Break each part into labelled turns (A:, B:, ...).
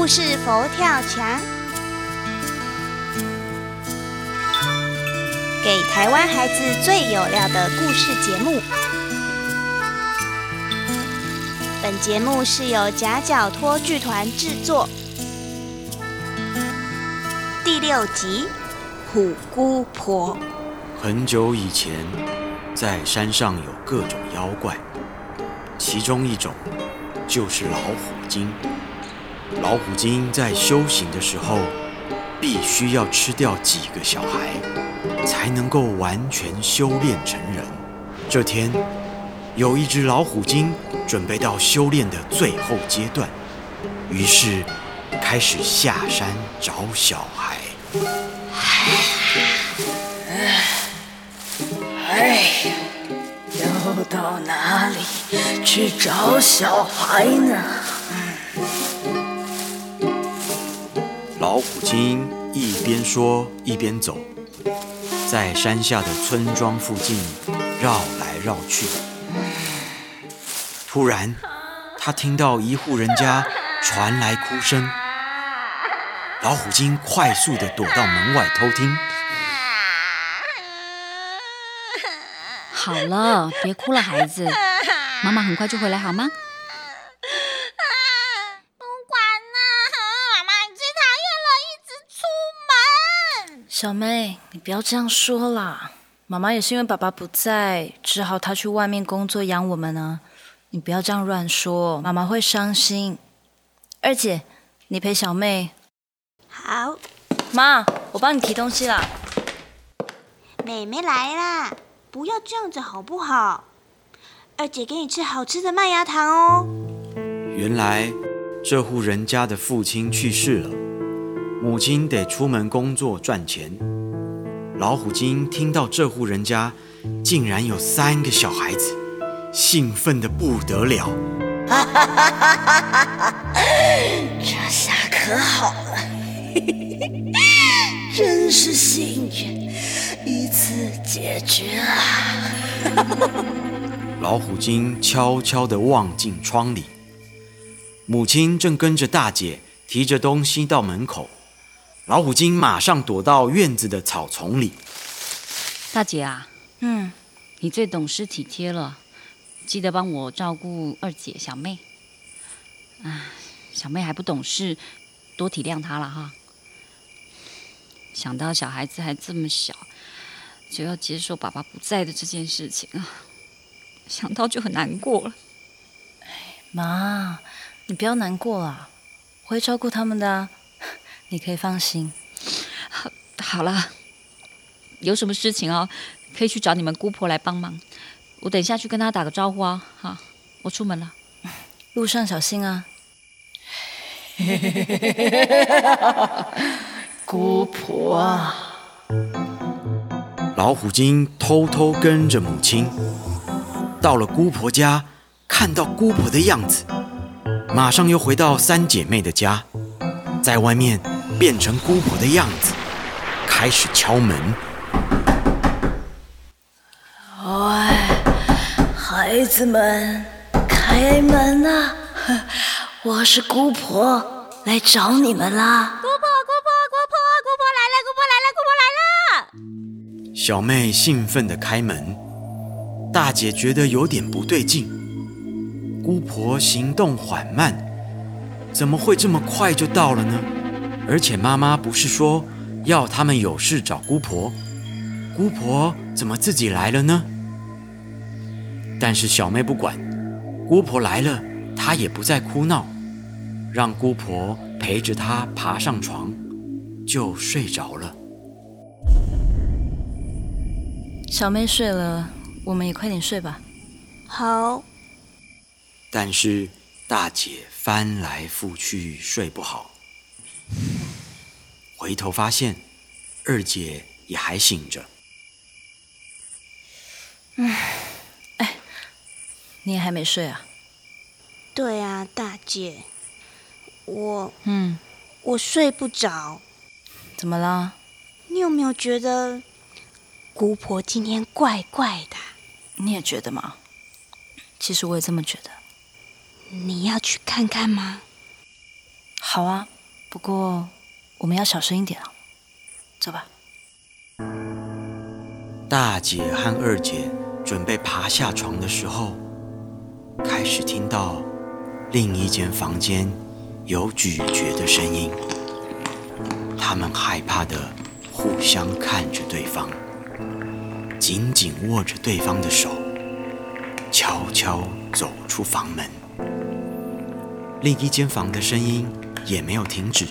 A: 故事佛跳墙，给台湾孩子最有料的故事节目。本节目是由夹角托剧团制作。第六集，虎姑婆。
B: 很久以前，在山上有各种妖怪，其中一种就是老虎精。老虎精在修行的时候，必须要吃掉几个小孩，才能够完全修炼成人。这天，有一只老虎精准备到修炼的最后阶段，于是开始下山找小孩。
C: 哎呀，要到哪里去找小孩呢？
B: 老虎精一边说一边走，在山下的村庄附近绕来绕去。突然，他听到一户人家传来哭声，老虎精快速的躲到门外偷听。
D: 好了，别哭了，孩子，妈妈很快就回来，好吗？
E: 不管了，妈妈最讨厌了，一直出门。
C: 小妹，你不要这样说啦。妈妈也是因为爸爸不在，只好他去外面工作养我们呢。你不要这样乱说，妈妈会伤心。二姐，你陪小妹。
A: 好，
C: 妈，我帮你提东西啦。
A: 妹妹来啦，不要这样子好不好？二姐给你吃好吃的麦芽糖哦。
B: 原来这户人家的父亲去世了，母亲得出门工作赚钱。老虎精听到这户人家竟然有三个小孩子，兴奋的不得了。
C: 这下可好了，真是幸运，一次解决啊！
B: 老虎精悄悄地望进窗里，母亲正跟着大姐提着东西到门口。老虎精马上躲到院子的草丛里。
D: 大姐啊，
C: 嗯，
D: 你最懂事体贴了，记得帮我照顾二姐小妹。啊，小妹还不懂事，多体谅她了哈。想到小孩子还这么小，就要接受爸爸不在的这件事情啊，想到就很难过了。
C: 妈，你不要难过了，我会照顾他们的啊，你可以放心。
D: 好了，有什么事情哦，可以去找你们姑婆来帮忙。我等一下去跟她打个招呼啊。好，我出门了。
C: 路上小心啊！姑婆啊，
B: 老虎精偷偷跟着母亲，到了姑婆家，看到姑婆的样子，马上又回到三姐妹的家，在外面变成姑婆的样子，开始敲门。
C: 喂，孩子们，开门啊！我是姑婆，来找你们啦。
E: 姑婆，姑婆，姑婆，姑婆来了，姑婆来了，姑婆来了。
B: 小妹兴奋地开门，大姐觉得有点不对劲。姑婆行动缓慢，怎么会这么快就到了呢？而且妈妈不是说要他们有事找姑婆，姑婆怎么自己来了呢？但是小妹不管，姑婆来了，她也不再哭闹，让姑婆陪着她爬上床，就睡着了。
C: 小妹睡了，我们也快点睡吧。
A: 好，
B: 但是大姐翻来覆去睡不好，回头发现二姐也还醒着。
C: 哎你也还没睡啊？
A: 对啊，大姐，我
C: 嗯，
A: 我睡不着。
C: 怎么了？
A: 你有没有觉得姑婆今天怪怪的？
C: 你也觉得吗？其实我也这么觉得。
A: 你要去看看吗？
C: 好啊，不过我们要小声一点啊。走吧。
B: 大姐和二姐准备爬下床的时候，开始听到另一间房间有咀嚼的声音。他们害怕的互相看着对方，紧紧握着对方的手，悄悄走出房门。另一间房的声音也没有停止。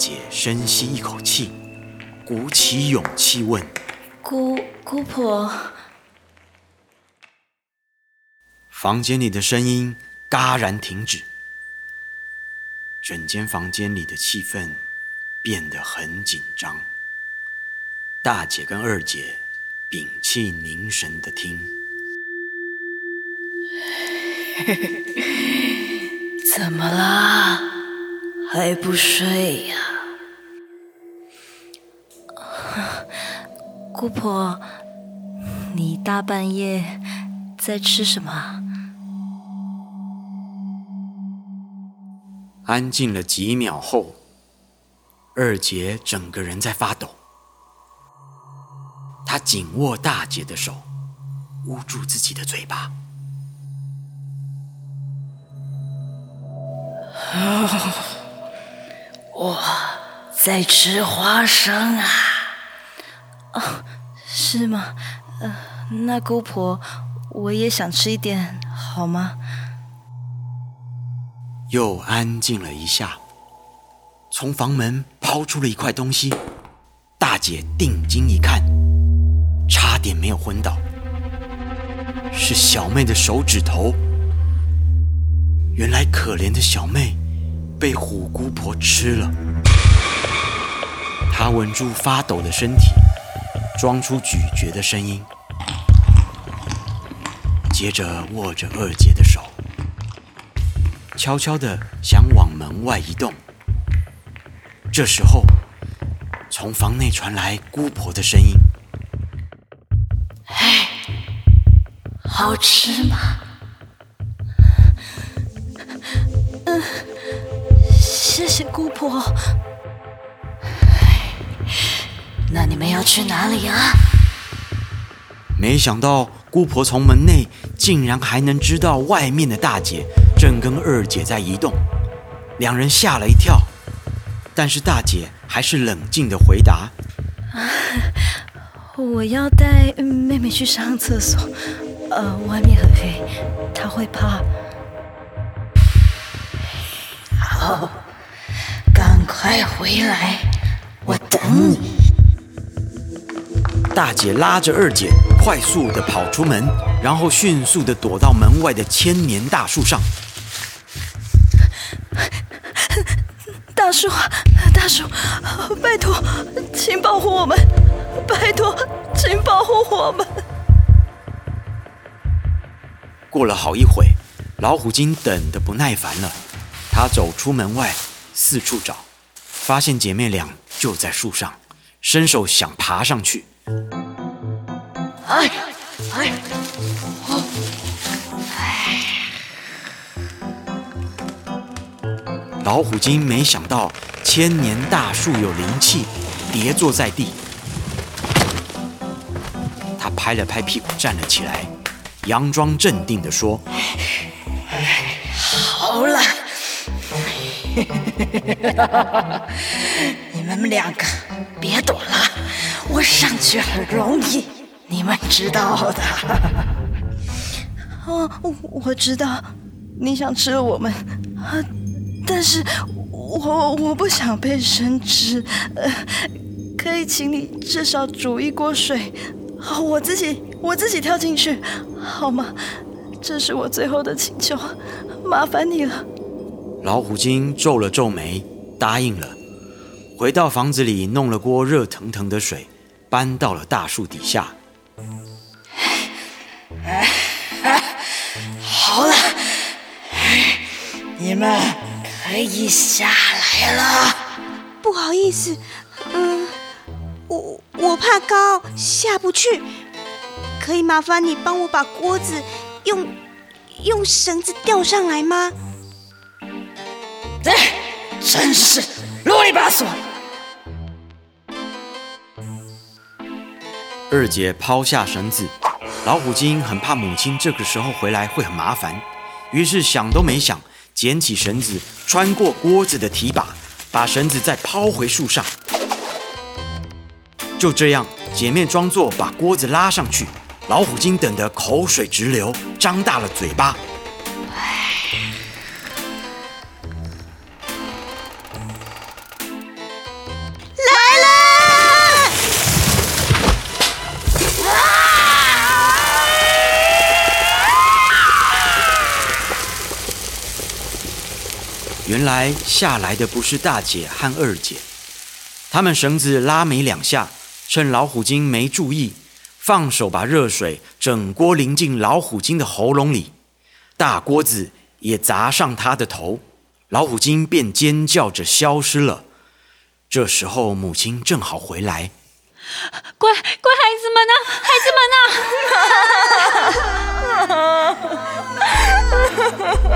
B: 大姐深吸一口气，鼓起勇气问。
C: 姑姑婆，
B: 房间里的声音戛然停止，整间房间里的气氛变得很紧张。大姐跟二姐屏气凝神的听，
C: 怎么啦？还不睡呀？姑婆，你大半夜在吃什么？
B: 安静了几秒后，二姐整个人在发抖。她紧握大姐的手，捂住自己的嘴巴。
C: 我在吃花生啊。哦，是吗？呃，那姑婆，我也想吃一点，好吗？
B: 又安静了一下，从房门抛出了一块东西。大姐定睛一看，差点没有昏倒。是小妹的手指头。原来可怜的小妹被虎姑婆吃了。她稳住发抖的身体。装出咀嚼的声音，接着握着二姐的手，悄悄的想往门外移动。这时候，从房内传来姑婆的声音：“
C: 哎，好吃吗？嗯，谢谢姑婆。”们要去哪里啊？
B: 没想到姑婆从门内竟然还能知道外面的大姐正跟二姐在移动，两人吓了一跳。但是大姐还是冷静的回答：“
C: 我要带妹妹去上厕所，呃，外面很黑，她会怕。”好，赶快回来，我等你。
B: 大姐拉着二姐快速的跑出门，然后迅速的躲到门外的千年大树上。
C: 大叔，大叔，拜托，请保护我们！拜托，请保护我们！
B: 过了好一会，老虎精等的不耐烦了，他走出门外，四处找，发现姐妹俩就在树上，伸手想爬上去。哎哎哦哎！老虎精没想到千年大树有灵气，跌坐在地。他拍了拍屁股，站了起来，佯装镇定地说：“
C: 好了，你们两个别躲了。”我上去很容易，你们知道的。哦，我知道，你想吃了我们，啊但是我我不想被生吃。呃，可以请你至少煮一锅水，好，我自己我自己跳进去，好吗？这是我最后的请求，麻烦你了。
B: 老虎精皱了皱眉，答应了。回到房子里，弄了锅热腾腾的水。搬到了大树底下。
C: 好了，你们可以下来了。
A: 不好意思，嗯，我我怕高下不去，可以麻烦你帮我把锅子用用绳子吊上来吗？
C: 哎，真是啰里吧嗦。
B: 二姐抛下绳子，老虎精很怕母亲这个时候回来会很麻烦，于是想都没想，捡起绳子，穿过锅子的提把，把绳子再抛回树上。就这样，姐妹装作把锅子拉上去，老虎精等得口水直流，张大了嘴巴。原来下来的不是大姐和二姐，他们绳子拉没两下，趁老虎精没注意，放手把热水整锅淋进老虎精的喉咙里，大锅子也砸上他的头，老虎精便尖叫着消失了。这时候母亲正好回来，
D: 乖乖孩子们呢？孩子们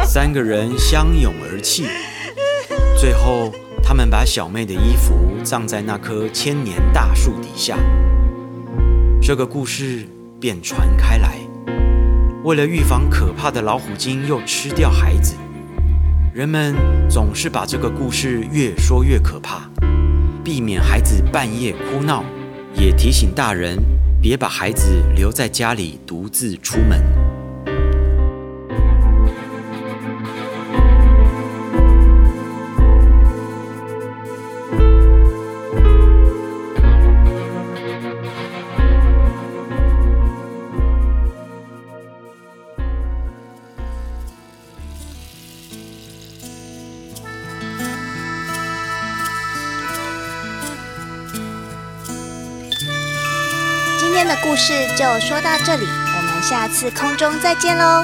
D: 呢？
B: 三个人相拥而泣。最后，他们把小妹的衣服葬在那棵千年大树底下。这个故事便传开来。为了预防可怕的老虎精又吃掉孩子，人们总是把这个故事越说越可怕，避免孩子半夜哭闹，也提醒大人别把孩子留在家里独自出门。
A: 天的故事就说到这里，我们下次空中再见喽，